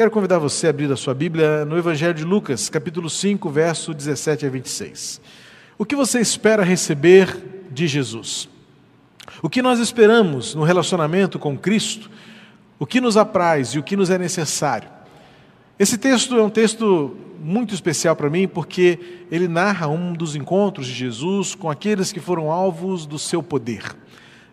Quero convidar você a abrir a sua Bíblia no Evangelho de Lucas, capítulo 5, verso 17 a 26. O que você espera receber de Jesus? O que nós esperamos no relacionamento com Cristo? O que nos apraz e o que nos é necessário? Esse texto é um texto muito especial para mim porque ele narra um dos encontros de Jesus com aqueles que foram alvos do seu poder.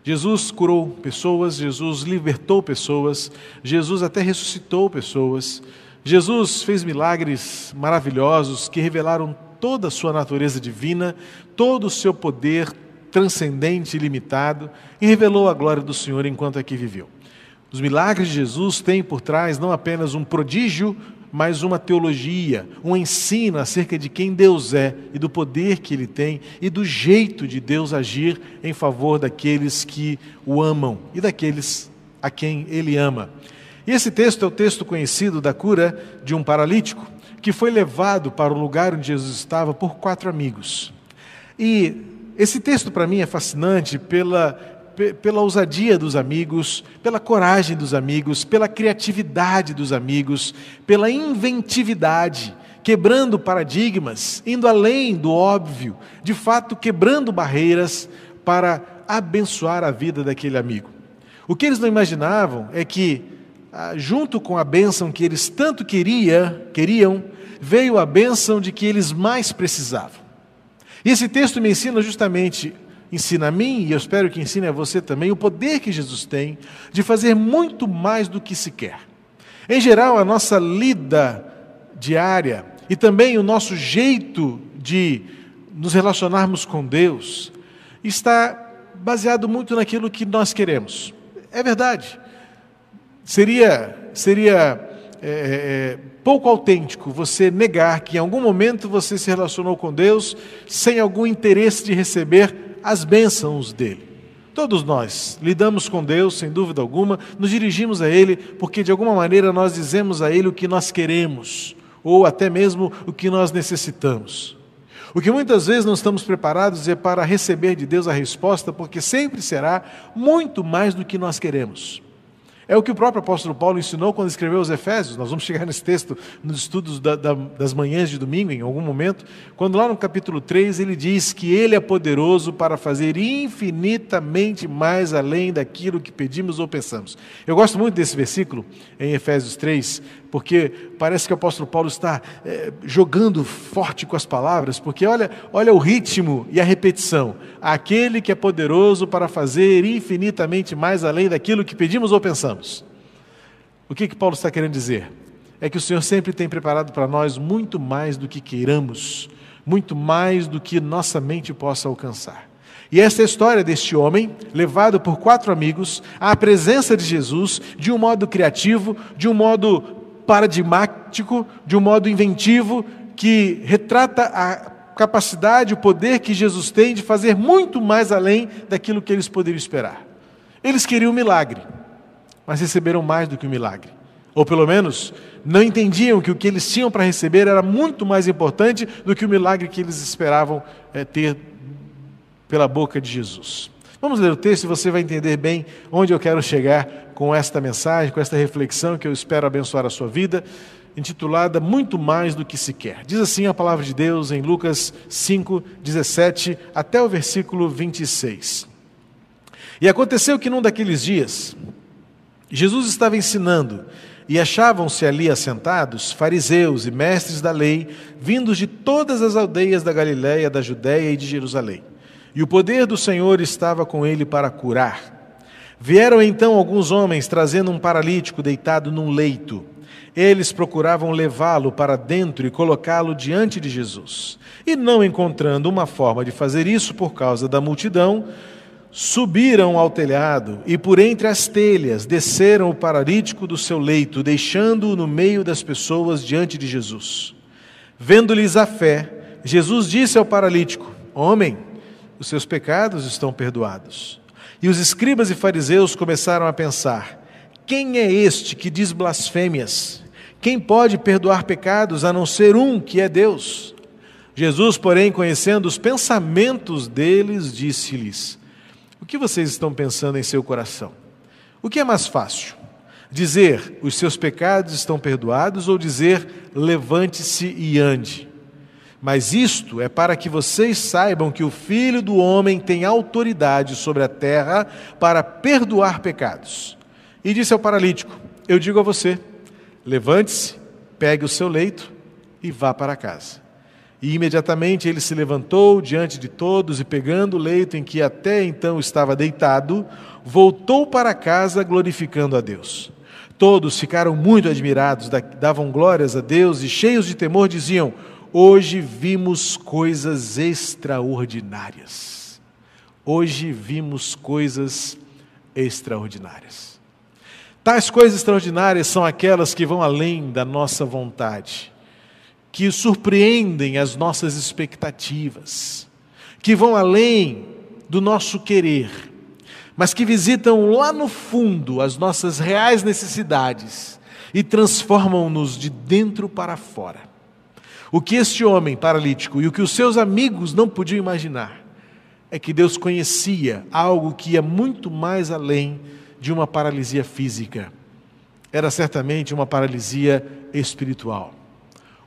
Jesus curou pessoas, Jesus libertou pessoas, Jesus até ressuscitou pessoas, Jesus fez milagres maravilhosos que revelaram toda a sua natureza divina, todo o seu poder transcendente e limitado e revelou a glória do Senhor enquanto aqui viveu. Os milagres de Jesus têm por trás não apenas um prodígio, mas uma teologia, um ensino acerca de quem Deus é e do poder que Ele tem e do jeito de Deus agir em favor daqueles que o amam e daqueles a quem Ele ama. E esse texto é o texto conhecido da cura de um paralítico que foi levado para o lugar onde Jesus estava por quatro amigos. E esse texto para mim é fascinante pela pela ousadia dos amigos, pela coragem dos amigos, pela criatividade dos amigos, pela inventividade, quebrando paradigmas, indo além do óbvio, de fato quebrando barreiras para abençoar a vida daquele amigo. O que eles não imaginavam é que, ah, junto com a bênção que eles tanto queria, queriam, veio a bênção de que eles mais precisavam. E esse texto me ensina justamente ensina a mim, e eu espero que ensine a você também, o poder que Jesus tem de fazer muito mais do que se quer. Em geral, a nossa lida diária e também o nosso jeito de nos relacionarmos com Deus está baseado muito naquilo que nós queremos. É verdade. Seria, seria é, é, é pouco autêntico você negar que em algum momento você se relacionou com Deus sem algum interesse de receber as bênçãos dele. Todos nós lidamos com Deus, sem dúvida alguma, nos dirigimos a Ele porque de alguma maneira nós dizemos a Ele o que nós queremos, ou até mesmo o que nós necessitamos. O que muitas vezes não estamos preparados é para receber de Deus a resposta, porque sempre será muito mais do que nós queremos. É o que o próprio apóstolo Paulo ensinou quando escreveu os Efésios. Nós vamos chegar nesse texto nos estudos da, da, das manhãs de domingo, em algum momento, quando lá no capítulo 3 ele diz que ele é poderoso para fazer infinitamente mais além daquilo que pedimos ou pensamos. Eu gosto muito desse versículo em Efésios 3, porque parece que o apóstolo Paulo está é, jogando forte com as palavras, porque olha, olha o ritmo e a repetição. Aquele que é poderoso para fazer infinitamente mais além daquilo que pedimos ou pensamos. O que, que Paulo está querendo dizer? É que o Senhor sempre tem preparado para nós muito mais do que queiramos, muito mais do que nossa mente possa alcançar. E essa é a história deste homem, levado por quatro amigos à presença de Jesus, de um modo criativo, de um modo paradigmático, de um modo inventivo, que retrata a capacidade, o poder que Jesus tem de fazer muito mais além daquilo que eles poderiam esperar. Eles queriam um milagre, mas receberam mais do que um milagre. Ou pelo menos não entendiam que o que eles tinham para receber era muito mais importante do que o milagre que eles esperavam é, ter pela boca de Jesus. Vamos ler o texto e você vai entender bem onde eu quero chegar com esta mensagem, com esta reflexão que eu espero abençoar a sua vida, intitulada Muito Mais do que se quer. Diz assim a palavra de Deus em Lucas 5, 17 até o versículo 26. E aconteceu que num daqueles dias, Jesus estava ensinando e achavam-se ali assentados fariseus e mestres da lei, vindos de todas as aldeias da Galiléia, da Judéia e de Jerusalém. E o poder do Senhor estava com ele para curar. Vieram então alguns homens trazendo um paralítico deitado num leito. Eles procuravam levá-lo para dentro e colocá-lo diante de Jesus. E não encontrando uma forma de fazer isso por causa da multidão, subiram ao telhado e por entre as telhas desceram o paralítico do seu leito, deixando-o no meio das pessoas diante de Jesus. Vendo-lhes a fé, Jesus disse ao paralítico: Homem, os seus pecados estão perdoados. E os escribas e fariseus começaram a pensar: quem é este que diz blasfêmias? Quem pode perdoar pecados a não ser um que é Deus? Jesus, porém, conhecendo os pensamentos deles, disse-lhes: O que vocês estão pensando em seu coração? O que é mais fácil? Dizer, os seus pecados estão perdoados, ou dizer, levante-se e ande. Mas isto é para que vocês saibam que o Filho do Homem tem autoridade sobre a terra para perdoar pecados. E disse ao paralítico: Eu digo a você, levante-se, pegue o seu leito e vá para casa. E imediatamente ele se levantou diante de todos e, pegando o leito em que até então estava deitado, voltou para casa glorificando a Deus. Todos ficaram muito admirados, davam glórias a Deus e, cheios de temor, diziam: Hoje vimos coisas extraordinárias. Hoje vimos coisas extraordinárias. Tais coisas extraordinárias são aquelas que vão além da nossa vontade que surpreendem as nossas expectativas, que vão além do nosso querer, mas que visitam lá no fundo as nossas reais necessidades e transformam-nos de dentro para fora. O que este homem paralítico e o que os seus amigos não podiam imaginar é que Deus conhecia algo que ia muito mais além de uma paralisia física. Era certamente uma paralisia espiritual.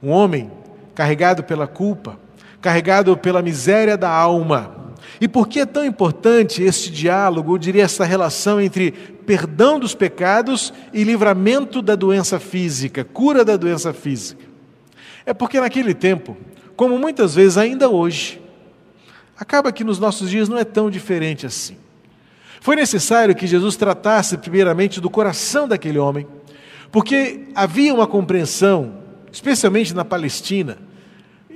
Um homem carregado pela culpa, carregado pela miséria da alma. E por que é tão importante este diálogo, eu diria essa relação entre perdão dos pecados e livramento da doença física, cura da doença física? É porque naquele tempo, como muitas vezes ainda hoje, acaba que nos nossos dias não é tão diferente assim. Foi necessário que Jesus tratasse primeiramente do coração daquele homem, porque havia uma compreensão especialmente na Palestina.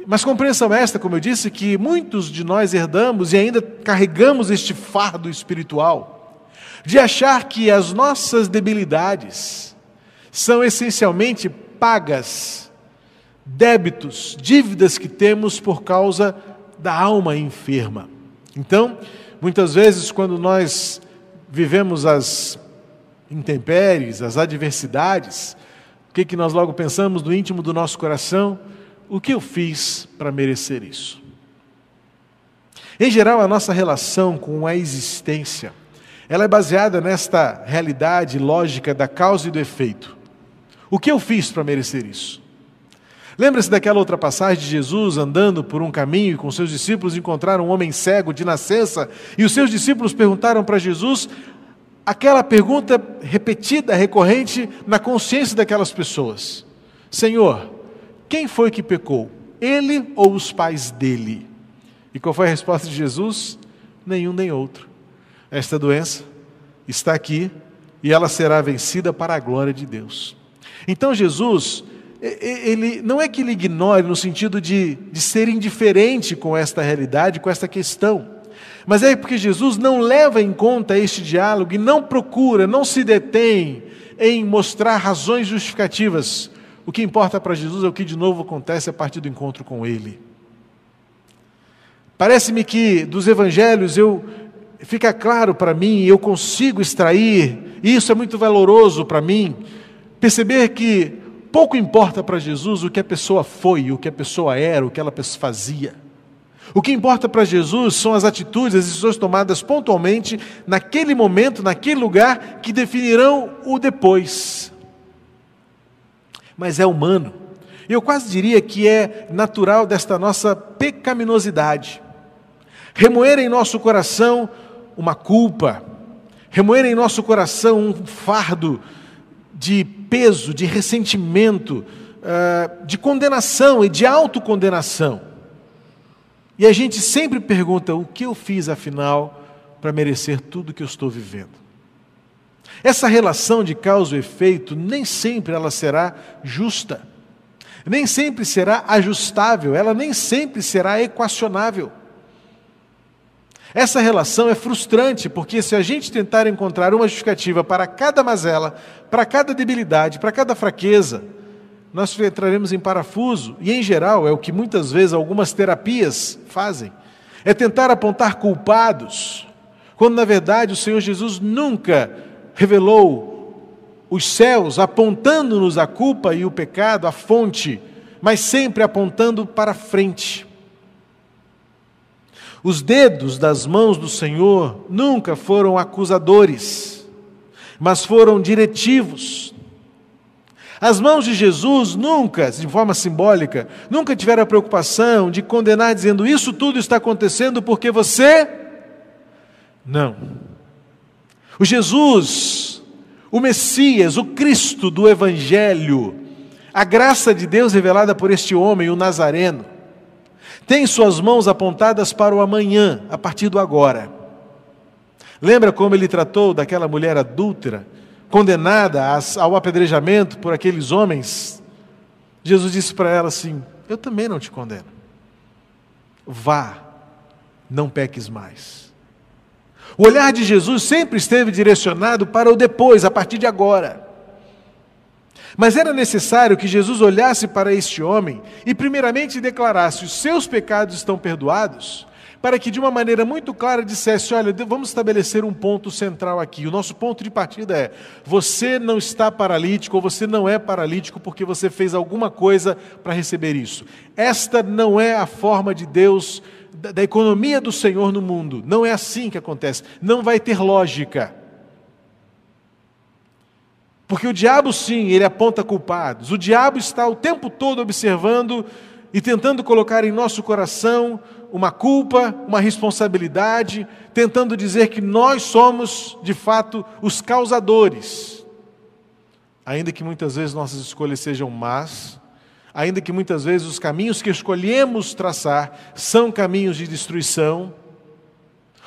Mas compreensão esta, como eu disse, que muitos de nós herdamos e ainda carregamos este fardo espiritual, de achar que as nossas debilidades são essencialmente pagas, débitos, dívidas que temos por causa da alma enferma. Então, muitas vezes, quando nós vivemos as intempéries, as adversidades, que, que nós logo pensamos no íntimo do nosso coração? O que eu fiz para merecer isso? Em geral, a nossa relação com a existência, ela é baseada nesta realidade lógica da causa e do efeito. O que eu fiz para merecer isso? Lembra-se daquela outra passagem de Jesus andando por um caminho e com seus discípulos encontraram um homem cego de nascença e os seus discípulos perguntaram para Jesus aquela pergunta repetida, recorrente na consciência daquelas pessoas: Senhor, quem foi que pecou? Ele ou os pais dele? E qual foi a resposta de Jesus? Nenhum nem outro. Esta doença está aqui e ela será vencida para a glória de Deus. Então Jesus, ele não é que ele ignore no sentido de, de ser indiferente com esta realidade, com esta questão. Mas é porque Jesus não leva em conta este diálogo e não procura, não se detém em mostrar razões justificativas. O que importa para Jesus é o que de novo acontece a partir do encontro com Ele. Parece-me que dos evangelhos eu fica claro para mim, eu consigo extrair, e isso é muito valoroso para mim, perceber que pouco importa para Jesus o que a pessoa foi, o que a pessoa era, o que ela fazia. O que importa para Jesus são as atitudes, as decisões tomadas pontualmente, naquele momento, naquele lugar, que definirão o depois. Mas é humano. Eu quase diria que é natural desta nossa pecaminosidade. Remoer em nosso coração uma culpa, remoer em nosso coração um fardo de peso, de ressentimento, ah, de condenação e de autocondenação. E a gente sempre pergunta: o que eu fiz afinal para merecer tudo que eu estou vivendo? Essa relação de causa e efeito nem sempre ela será justa, nem sempre será ajustável, ela nem sempre será equacionável. Essa relação é frustrante, porque se a gente tentar encontrar uma justificativa para cada mazela, para cada debilidade, para cada fraqueza, nós entraremos em parafuso, e em geral é o que muitas vezes algumas terapias fazem, é tentar apontar culpados, quando na verdade o Senhor Jesus nunca revelou os céus apontando-nos a culpa e o pecado, a fonte, mas sempre apontando para frente. Os dedos das mãos do Senhor nunca foram acusadores. mas foram diretivos. As mãos de Jesus nunca, de forma simbólica, nunca tiveram a preocupação de condenar dizendo isso tudo está acontecendo porque você. Não. O Jesus, o Messias, o Cristo do Evangelho, a graça de Deus revelada por este homem, o Nazareno, tem suas mãos apontadas para o amanhã, a partir do agora. Lembra como ele tratou daquela mulher adúltera, condenada ao apedrejamento por aqueles homens? Jesus disse para ela assim: Eu também não te condeno. Vá, não peques mais. O olhar de Jesus sempre esteve direcionado para o depois, a partir de agora. Mas era necessário que Jesus olhasse para este homem e, primeiramente, declarasse: os seus pecados estão perdoados, para que, de uma maneira muito clara, dissesse: olha, vamos estabelecer um ponto central aqui. O nosso ponto de partida é: você não está paralítico ou você não é paralítico porque você fez alguma coisa para receber isso. Esta não é a forma de Deus, da economia do Senhor no mundo. Não é assim que acontece. Não vai ter lógica. Porque o diabo, sim, ele aponta culpados. O diabo está o tempo todo observando e tentando colocar em nosso coração uma culpa, uma responsabilidade, tentando dizer que nós somos, de fato, os causadores. Ainda que muitas vezes nossas escolhas sejam más, ainda que muitas vezes os caminhos que escolhemos traçar são caminhos de destruição.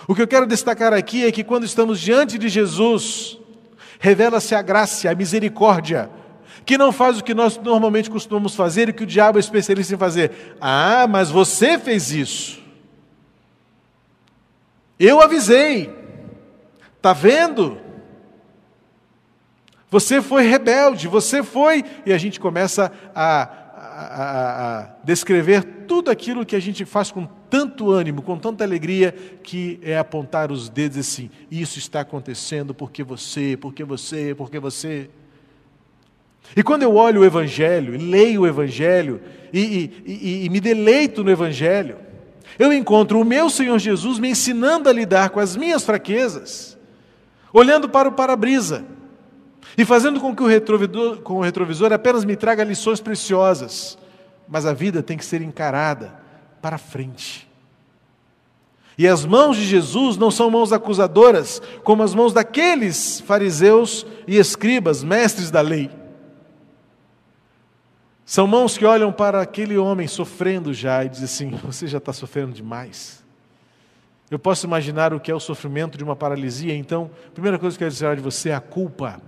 O que eu quero destacar aqui é que quando estamos diante de Jesus, revela-se a graça, a misericórdia, que não faz o que nós normalmente costumamos fazer e que o diabo é especialista em fazer. Ah, mas você fez isso. Eu avisei. Está vendo? Você foi rebelde, você foi. E a gente começa a a, a, descrever tudo aquilo que a gente faz com tanto ânimo, com tanta alegria, que é apontar os dedos assim: isso está acontecendo porque você, porque você, porque você. E quando eu olho o Evangelho, leio o Evangelho e, e, e, e me deleito no Evangelho, eu encontro o meu Senhor Jesus me ensinando a lidar com as minhas fraquezas, olhando para o para-brisa e fazendo com que o retrovisor, com o retrovisor apenas me traga lições preciosas. Mas a vida tem que ser encarada para frente. E as mãos de Jesus não são mãos acusadoras, como as mãos daqueles fariseus e escribas, mestres da lei. São mãos que olham para aquele homem sofrendo já e dizem assim: Você já está sofrendo demais. Eu posso imaginar o que é o sofrimento de uma paralisia, então, a primeira coisa que eu quero dizer de você é a culpa.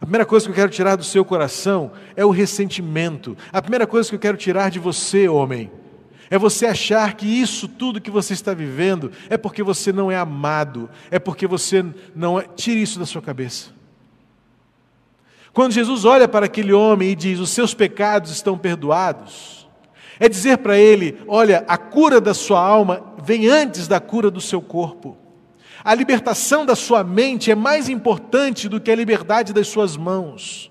A primeira coisa que eu quero tirar do seu coração é o ressentimento. A primeira coisa que eu quero tirar de você, homem, é você achar que isso tudo que você está vivendo é porque você não é amado, é porque você não é. Tire isso da sua cabeça. Quando Jesus olha para aquele homem e diz: Os seus pecados estão perdoados, é dizer para ele: Olha, a cura da sua alma vem antes da cura do seu corpo. A libertação da sua mente é mais importante do que a liberdade das suas mãos.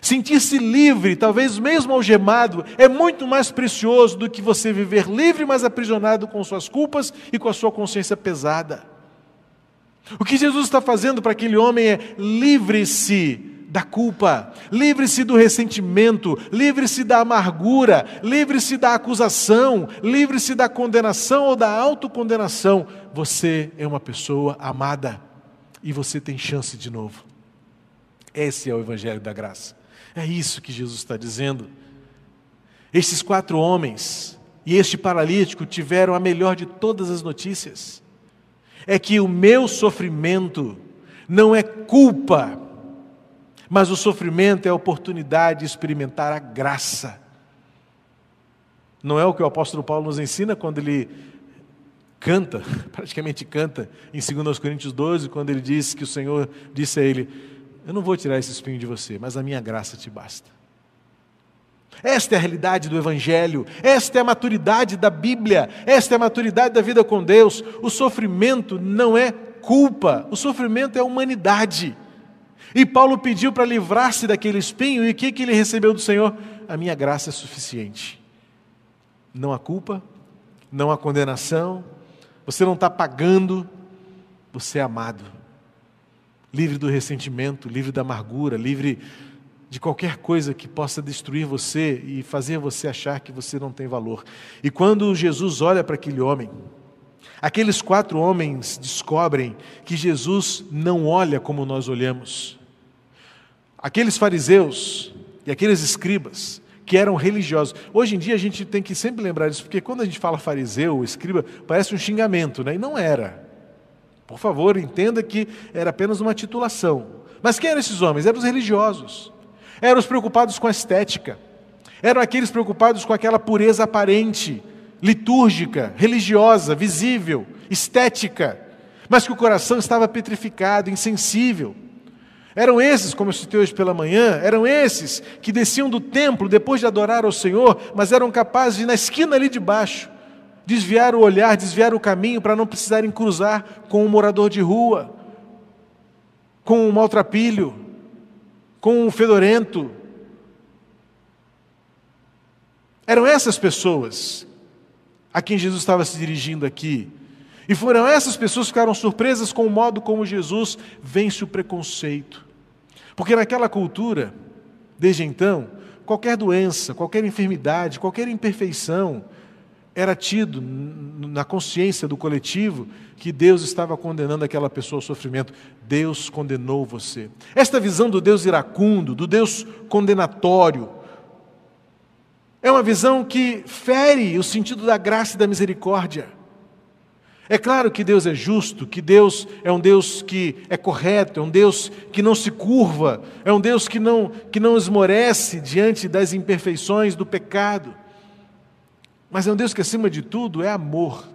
Sentir-se livre, talvez mesmo algemado, é muito mais precioso do que você viver livre, mas aprisionado com suas culpas e com a sua consciência pesada. O que Jesus está fazendo para aquele homem é livre-se da culpa, livre-se do ressentimento, livre-se da amargura, livre-se da acusação, livre-se da condenação ou da autocondenação. Você é uma pessoa amada e você tem chance de novo. Esse é o Evangelho da Graça. É isso que Jesus está dizendo. Estes quatro homens e este paralítico tiveram a melhor de todas as notícias. É que o meu sofrimento não é culpa mas o sofrimento é a oportunidade de experimentar a graça. Não é o que o apóstolo Paulo nos ensina quando ele canta, praticamente canta, em 2 Coríntios 12, quando ele diz que o Senhor disse a ele: Eu não vou tirar esse espinho de você, mas a minha graça te basta. Esta é a realidade do Evangelho, esta é a maturidade da Bíblia, esta é a maturidade da vida com Deus. O sofrimento não é culpa, o sofrimento é humanidade. E Paulo pediu para livrar-se daquele espinho, e o que, que ele recebeu do Senhor? A minha graça é suficiente. Não há culpa, não há condenação, você não está pagando, você é amado. livre do ressentimento, livre da amargura, livre de qualquer coisa que possa destruir você e fazer você achar que você não tem valor. E quando Jesus olha para aquele homem, aqueles quatro homens descobrem que Jesus não olha como nós olhamos. Aqueles fariseus e aqueles escribas que eram religiosos. Hoje em dia a gente tem que sempre lembrar disso, porque quando a gente fala fariseu, escriba, parece um xingamento, né? E não era. Por favor, entenda que era apenas uma titulação. Mas quem eram esses homens? Eram os religiosos. Eram os preocupados com a estética. Eram aqueles preocupados com aquela pureza aparente, litúrgica, religiosa, visível, estética, mas que o coração estava petrificado, insensível. Eram esses, como eu citei hoje pela manhã, eram esses que desciam do templo depois de adorar ao Senhor, mas eram capazes de, na esquina ali de baixo, desviar o olhar, desviar o caminho para não precisarem cruzar com um morador de rua, com um maltrapilho, com um fedorento. Eram essas pessoas a quem Jesus estava se dirigindo aqui. E foram essas pessoas que ficaram surpresas com o modo como Jesus vence o preconceito. Porque naquela cultura, desde então, qualquer doença, qualquer enfermidade, qualquer imperfeição, era tido na consciência do coletivo que Deus estava condenando aquela pessoa ao sofrimento. Deus condenou você. Esta visão do Deus iracundo, do Deus condenatório, é uma visão que fere o sentido da graça e da misericórdia. É claro que Deus é justo, que Deus é um Deus que é correto, é um Deus que não se curva, é um Deus que não, que não esmorece diante das imperfeições do pecado. Mas é um Deus que, acima de tudo, é amor.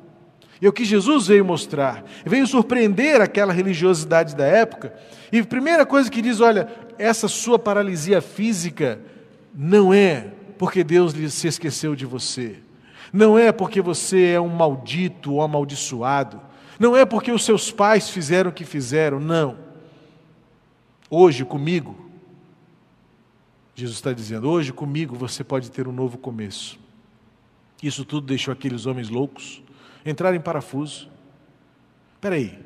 E é o que Jesus veio mostrar. Veio surpreender aquela religiosidade da época. E a primeira coisa que diz: olha, essa sua paralisia física não é porque Deus se esqueceu de você. Não é porque você é um maldito ou amaldiçoado. Não é porque os seus pais fizeram o que fizeram. Não. Hoje comigo, Jesus está dizendo: hoje comigo você pode ter um novo começo. Isso tudo deixou aqueles homens loucos entrar em parafuso. Espera aí,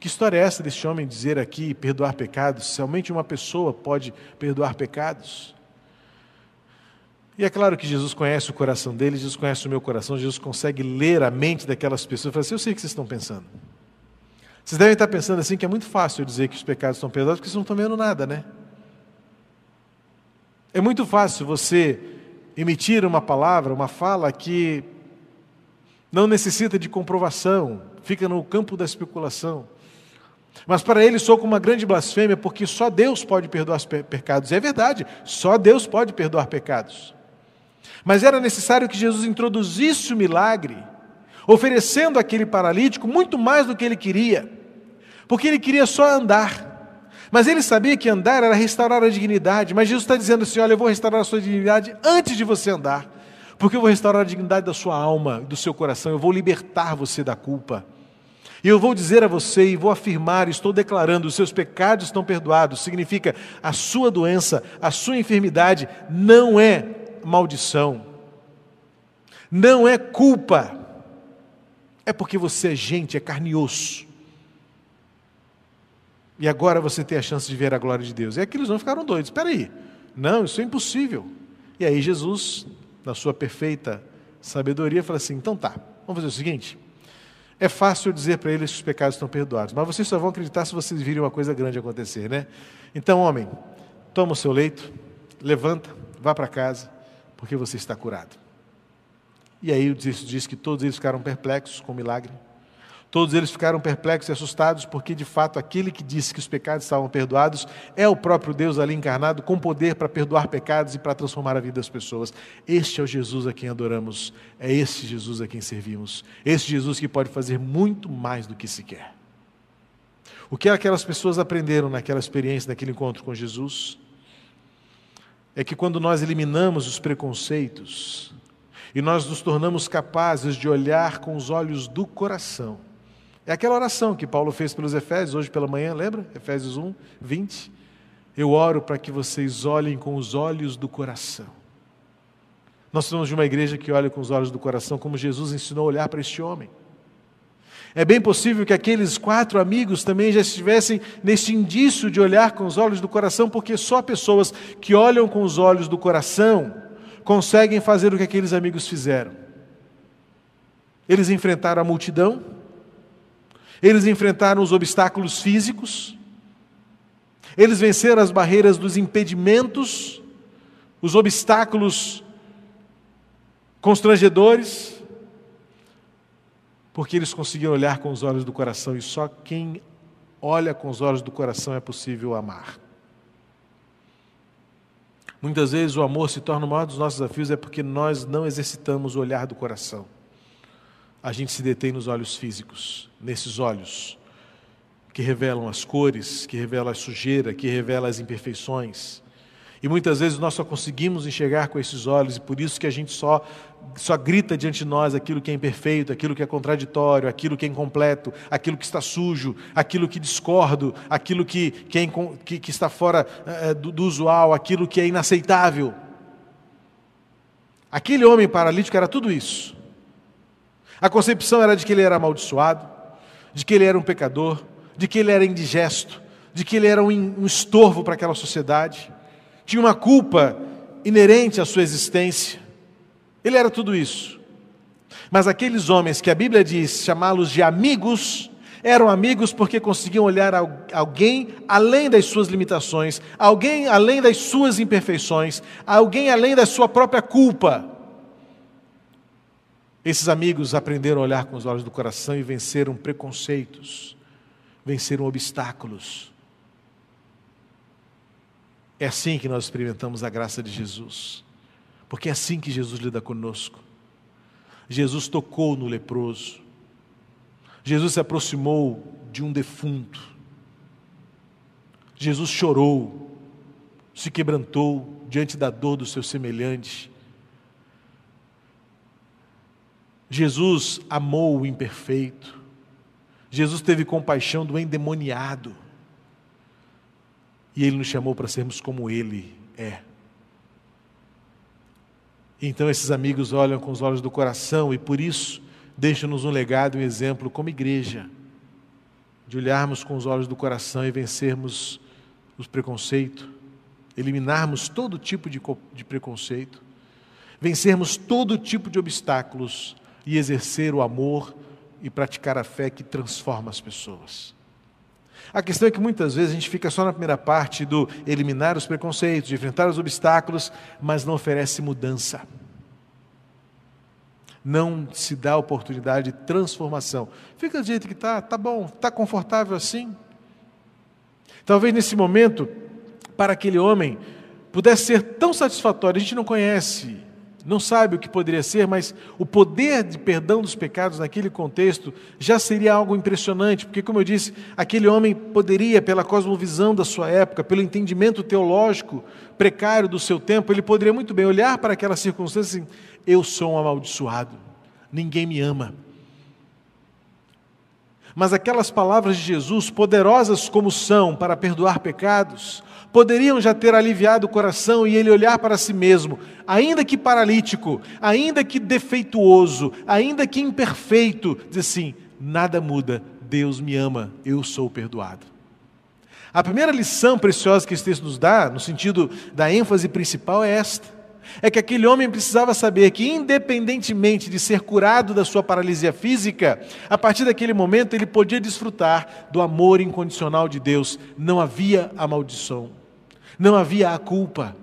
que história é essa deste homem dizer aqui perdoar pecados? Somente uma pessoa pode perdoar pecados? E é claro que Jesus conhece o coração deles, Jesus conhece o meu coração, Jesus consegue ler a mente daquelas pessoas e fala assim: Eu sei o que vocês estão pensando. Vocês devem estar pensando assim que é muito fácil eu dizer que os pecados estão perdoados, porque vocês não estão vendo nada, né? É muito fácil você emitir uma palavra, uma fala que não necessita de comprovação, fica no campo da especulação. Mas para ele sou como uma grande blasfêmia, porque só Deus pode perdoar os pecados. E é verdade, só Deus pode perdoar pecados. Mas era necessário que Jesus introduzisse o milagre, oferecendo àquele paralítico muito mais do que ele queria, porque ele queria só andar. Mas ele sabia que andar era restaurar a dignidade. Mas Jesus está dizendo assim: olha, eu vou restaurar a sua dignidade antes de você andar. Porque eu vou restaurar a dignidade da sua alma, do seu coração. Eu vou libertar você da culpa. E eu vou dizer a você e vou afirmar, estou declarando: os seus pecados estão perdoados. Significa a sua doença, a sua enfermidade não é maldição, não é culpa. É porque você é gente, é carne e osso. E agora você tem a chance de ver a glória de Deus. E aqueles não ficaram doidos. Espera aí. Não, isso é impossível. E aí Jesus, na sua perfeita sabedoria, fala assim: então tá, vamos fazer o seguinte. É fácil dizer para eles que os pecados estão perdoados, mas vocês só vão acreditar se vocês virem uma coisa grande acontecer, né? Então, homem, toma o seu leito, levanta, vá para casa, porque você está curado. E aí o texto diz que todos eles ficaram perplexos com o milagre. Todos eles ficaram perplexos e assustados, porque de fato aquele que disse que os pecados estavam perdoados é o próprio Deus ali encarnado, com poder para perdoar pecados e para transformar a vida das pessoas. Este é o Jesus a quem adoramos, é este Jesus a quem servimos, este Jesus que pode fazer muito mais do que se quer. O que aquelas pessoas aprenderam naquela experiência, naquele encontro com Jesus, é que quando nós eliminamos os preconceitos e nós nos tornamos capazes de olhar com os olhos do coração, é aquela oração que Paulo fez pelos Efésios hoje pela manhã, lembra? Efésios 1, 20. Eu oro para que vocês olhem com os olhos do coração. Nós somos de uma igreja que olha com os olhos do coração, como Jesus ensinou a olhar para este homem. É bem possível que aqueles quatro amigos também já estivessem neste indício de olhar com os olhos do coração, porque só pessoas que olham com os olhos do coração conseguem fazer o que aqueles amigos fizeram. Eles enfrentaram a multidão, eles enfrentaram os obstáculos físicos, eles venceram as barreiras dos impedimentos, os obstáculos constrangedores, porque eles conseguiram olhar com os olhos do coração e só quem olha com os olhos do coração é possível amar. Muitas vezes o amor se torna o maior dos nossos desafios é porque nós não exercitamos o olhar do coração. A gente se detém nos olhos físicos, nesses olhos que revelam as cores, que revelam a sujeira, que revelam as imperfeições. E muitas vezes nós só conseguimos enxergar com esses olhos, e por isso que a gente só, só grita diante de nós aquilo que é imperfeito, aquilo que é contraditório, aquilo que é incompleto, aquilo que está sujo, aquilo que discordo, aquilo que, que, é, que, que está fora é, do, do usual, aquilo que é inaceitável. Aquele homem paralítico era tudo isso. A concepção era de que ele era amaldiçoado, de que ele era um pecador, de que ele era indigesto, de que ele era um, um estorvo para aquela sociedade tinha uma culpa inerente à sua existência. Ele era tudo isso. Mas aqueles homens que a Bíblia diz chamá-los de amigos, eram amigos porque conseguiam olhar alguém além das suas limitações, alguém além das suas imperfeições, alguém além da sua própria culpa. Esses amigos aprenderam a olhar com os olhos do coração e venceram preconceitos, venceram obstáculos, é assim que nós experimentamos a graça de Jesus, porque é assim que Jesus lida conosco. Jesus tocou no leproso, Jesus se aproximou de um defunto, Jesus chorou, se quebrantou diante da dor do seu semelhante. Jesus amou o imperfeito, Jesus teve compaixão do endemoniado. E Ele nos chamou para sermos como Ele é. Então esses amigos olham com os olhos do coração e por isso deixam-nos um legado, um exemplo como igreja, de olharmos com os olhos do coração e vencermos os preconceitos, eliminarmos todo tipo de, de preconceito, vencermos todo tipo de obstáculos e exercer o amor e praticar a fé que transforma as pessoas. A questão é que muitas vezes a gente fica só na primeira parte do eliminar os preconceitos, de enfrentar os obstáculos, mas não oferece mudança. Não se dá oportunidade de transformação. Fica do jeito que está, está bom, está confortável assim. Talvez nesse momento, para aquele homem, pudesse ser tão satisfatório, a gente não conhece não sabe o que poderia ser, mas o poder de perdão dos pecados naquele contexto já seria algo impressionante, porque, como eu disse, aquele homem poderia, pela cosmovisão da sua época, pelo entendimento teológico precário do seu tempo, ele poderia muito bem olhar para aquela circunstância assim: eu sou um amaldiçoado, ninguém me ama. Mas aquelas palavras de Jesus, poderosas como são para perdoar pecados, poderiam já ter aliviado o coração e ele olhar para si mesmo, ainda que paralítico, ainda que defeituoso, ainda que imperfeito, dizer assim: nada muda, Deus me ama, eu sou perdoado. A primeira lição preciosa que esse texto nos dá, no sentido da ênfase principal, é esta: é que aquele homem precisava saber que, independentemente de ser curado da sua paralisia física, a partir daquele momento ele podia desfrutar do amor incondicional de Deus. Não havia a maldição não havia a culpa,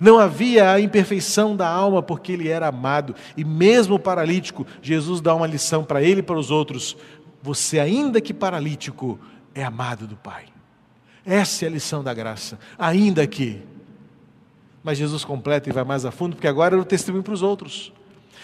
não havia a imperfeição da alma, porque ele era amado. E mesmo paralítico, Jesus dá uma lição para ele e para os outros: você, ainda que paralítico, é amado do Pai. Essa é a lição da graça, ainda que. Mas Jesus completa e vai mais a fundo, porque agora era o testemunho para os outros.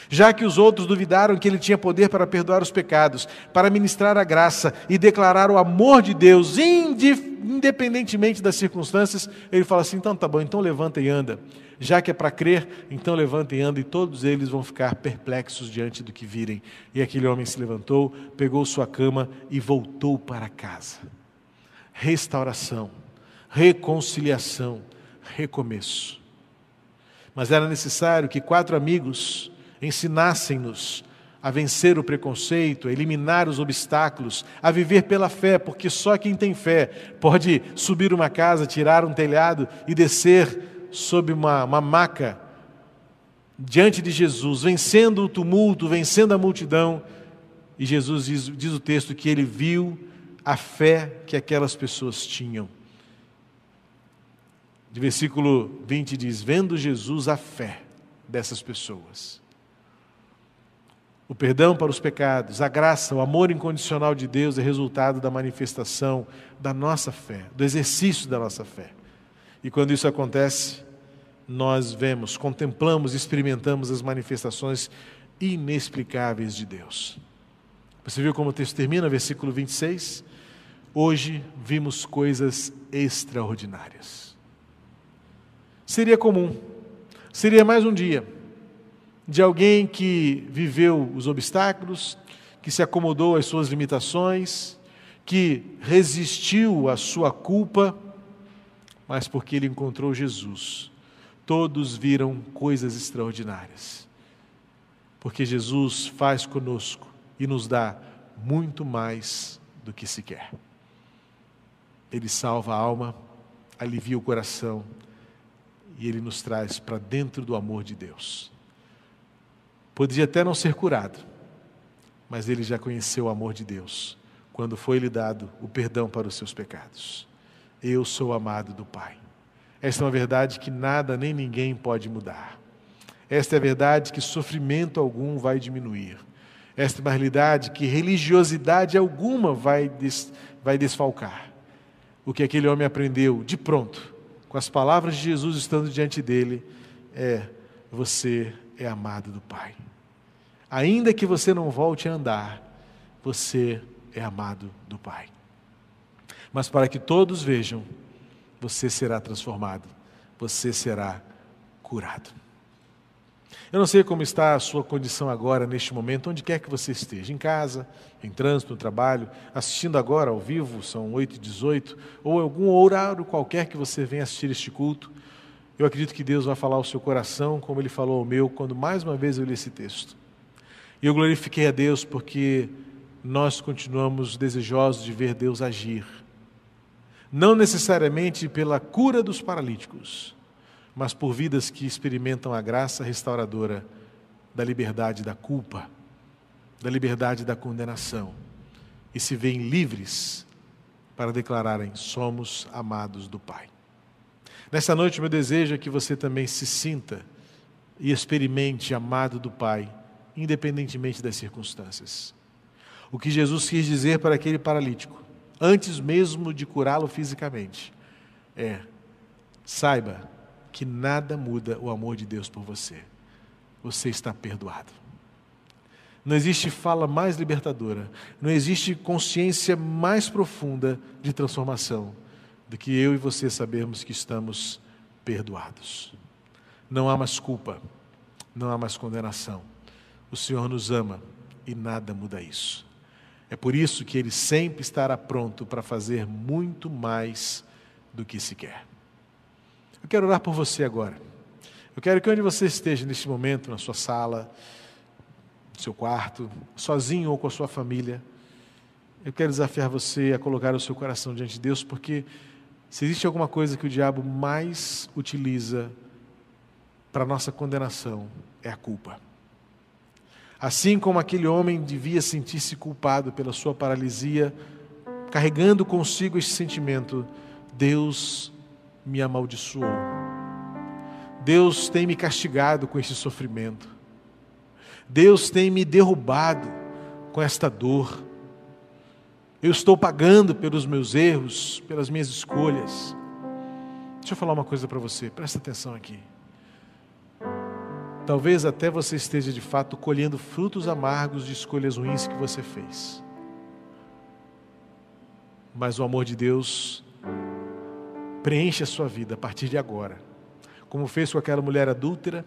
Já que os outros duvidaram que ele tinha poder para perdoar os pecados, para ministrar a graça e declarar o amor de Deus, independentemente das circunstâncias, ele fala assim: então tá bom, então levanta e anda. Já que é para crer, então levanta e anda, e todos eles vão ficar perplexos diante do que virem. E aquele homem se levantou, pegou sua cama e voltou para casa. Restauração, reconciliação, recomeço. Mas era necessário que quatro amigos ensinassem-nos a vencer o preconceito, a eliminar os obstáculos, a viver pela fé, porque só quem tem fé pode subir uma casa, tirar um telhado e descer sob uma, uma maca diante de Jesus, vencendo o tumulto, vencendo a multidão. E Jesus diz, diz o texto que ele viu a fé que aquelas pessoas tinham. De versículo 20 diz: Vendo Jesus a fé dessas pessoas o perdão para os pecados, a graça, o amor incondicional de Deus é resultado da manifestação da nossa fé, do exercício da nossa fé. E quando isso acontece, nós vemos, contemplamos, experimentamos as manifestações inexplicáveis de Deus. Você viu como o texto termina, versículo 26? Hoje vimos coisas extraordinárias. Seria comum, seria mais um dia de alguém que viveu os obstáculos, que se acomodou às suas limitações, que resistiu à sua culpa, mas porque ele encontrou Jesus. Todos viram coisas extraordinárias. Porque Jesus faz conosco e nos dá muito mais do que se quer. Ele salva a alma, alivia o coração e ele nos traz para dentro do amor de Deus. Podia até não ser curado, mas ele já conheceu o amor de Deus quando foi-lhe dado o perdão para os seus pecados. Eu sou amado do Pai. Esta é uma verdade que nada nem ninguém pode mudar. Esta é a verdade que sofrimento algum vai diminuir. Esta é uma realidade que religiosidade alguma vai, des, vai desfalcar. O que aquele homem aprendeu de pronto, com as palavras de Jesus estando diante dele, é: você é amado do Pai. Ainda que você não volte a andar, você é amado do Pai. Mas para que todos vejam, você será transformado, você será curado. Eu não sei como está a sua condição agora, neste momento, onde quer que você esteja, em casa, em trânsito, no trabalho, assistindo agora ao vivo, são 8 e 18, ou algum horário qualquer que você venha assistir este culto. Eu acredito que Deus vai falar ao seu coração, como Ele falou ao meu, quando mais uma vez eu li esse texto. E eu glorifiquei a Deus porque nós continuamos desejosos de ver Deus agir. Não necessariamente pela cura dos paralíticos, mas por vidas que experimentam a graça restauradora da liberdade da culpa, da liberdade da condenação e se veem livres para declararem: somos amados do Pai. Nessa noite, meu desejo é que você também se sinta e experimente amado do Pai independentemente das circunstâncias. O que Jesus quis dizer para aquele paralítico, antes mesmo de curá-lo fisicamente, é: saiba que nada muda o amor de Deus por você. Você está perdoado. Não existe fala mais libertadora, não existe consciência mais profunda de transformação do que eu e você sabermos que estamos perdoados. Não há mais culpa, não há mais condenação o Senhor nos ama e nada muda isso. É por isso que Ele sempre estará pronto para fazer muito mais do que se quer. Eu quero orar por você agora. Eu quero que onde você esteja neste momento, na sua sala, no seu quarto, sozinho ou com a sua família, eu quero desafiar você a colocar o seu coração diante de Deus, porque se existe alguma coisa que o diabo mais utiliza para nossa condenação, é a culpa. Assim como aquele homem devia sentir-se culpado pela sua paralisia, carregando consigo este sentimento, Deus me amaldiçoou. Deus tem me castigado com este sofrimento. Deus tem me derrubado com esta dor. Eu estou pagando pelos meus erros, pelas minhas escolhas. Deixa eu falar uma coisa para você, presta atenção aqui. Talvez até você esteja de fato colhendo frutos amargos de escolhas ruins que você fez. Mas o amor de Deus preenche a sua vida a partir de agora. Como fez com aquela mulher adúltera,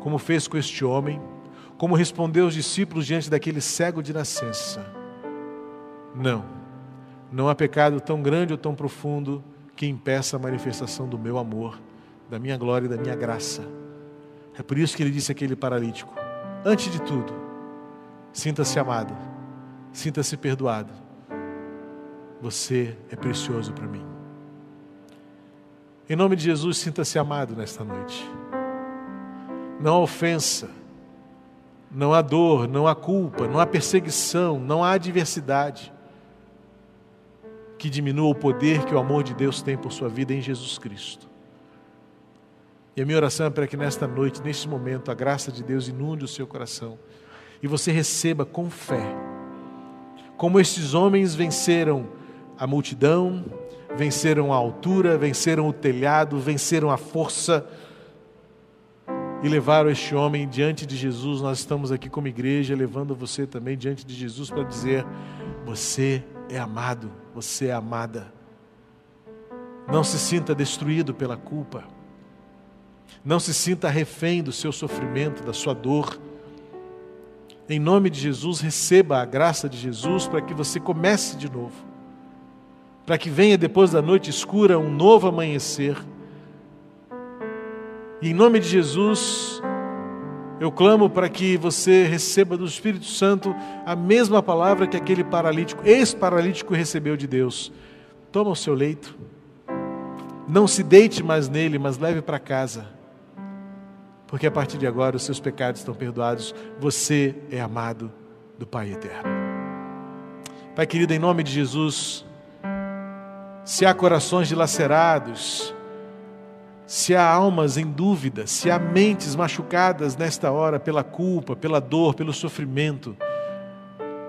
como fez com este homem, como respondeu os discípulos diante daquele cego de nascença. Não, não há pecado tão grande ou tão profundo que impeça a manifestação do meu amor, da minha glória e da minha graça. É por isso que ele disse àquele paralítico: Antes de tudo, Sinta-se amado, sinta-se perdoado. Você é precioso para mim. Em nome de Jesus, sinta-se amado nesta noite. Não há ofensa, não há dor, não há culpa, não há perseguição, não há adversidade que diminua o poder que o amor de Deus tem por sua vida em Jesus Cristo. E a minha oração é para que nesta noite, neste momento, a graça de Deus inunde o seu coração e você receba com fé. Como estes homens venceram a multidão, venceram a altura, venceram o telhado, venceram a força e levaram este homem diante de Jesus. Nós estamos aqui como igreja, levando você também diante de Jesus para dizer: você é amado, você é amada. Não se sinta destruído pela culpa. Não se sinta refém do seu sofrimento, da sua dor. Em nome de Jesus, receba a graça de Jesus para que você comece de novo. Para que venha depois da noite escura um novo amanhecer. E em nome de Jesus, eu clamo para que você receba do Espírito Santo a mesma palavra que aquele paralítico, ex-paralítico, recebeu de Deus. Toma o seu leito, não se deite mais nele, mas leve para casa porque a partir de agora os seus pecados estão perdoados, você é amado do Pai eterno. Pai querido, em nome de Jesus, se há corações dilacerados, se há almas em dúvida, se há mentes machucadas nesta hora pela culpa, pela dor, pelo sofrimento,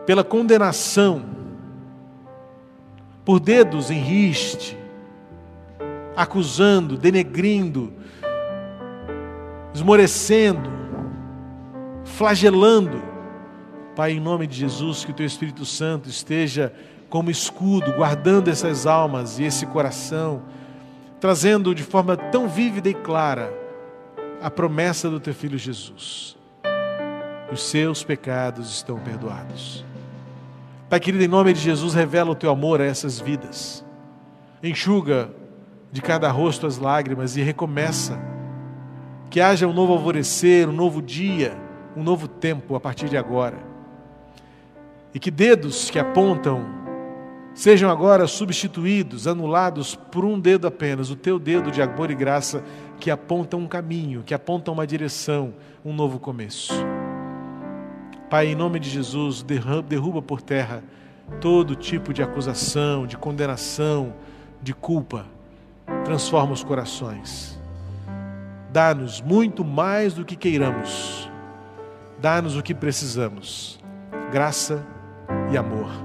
pela condenação, por dedos em riste, acusando, denegrindo, esmorecendo, flagelando. Pai, em nome de Jesus, que o Teu Espírito Santo esteja como escudo, guardando essas almas e esse coração, trazendo de forma tão vívida e clara a promessa do Teu Filho Jesus. Os seus pecados estão perdoados. Pai querido, em nome de Jesus, revela o Teu amor a essas vidas. Enxuga de cada rosto as lágrimas e recomeça que haja um novo alvorecer, um novo dia, um novo tempo a partir de agora. E que dedos que apontam sejam agora substituídos, anulados por um dedo apenas, o teu dedo de amor e graça que aponta um caminho, que aponta uma direção, um novo começo. Pai, em nome de Jesus, derruba por terra todo tipo de acusação, de condenação, de culpa. Transforma os corações Dá-nos muito mais do que queiramos. Dá-nos o que precisamos. Graça e amor.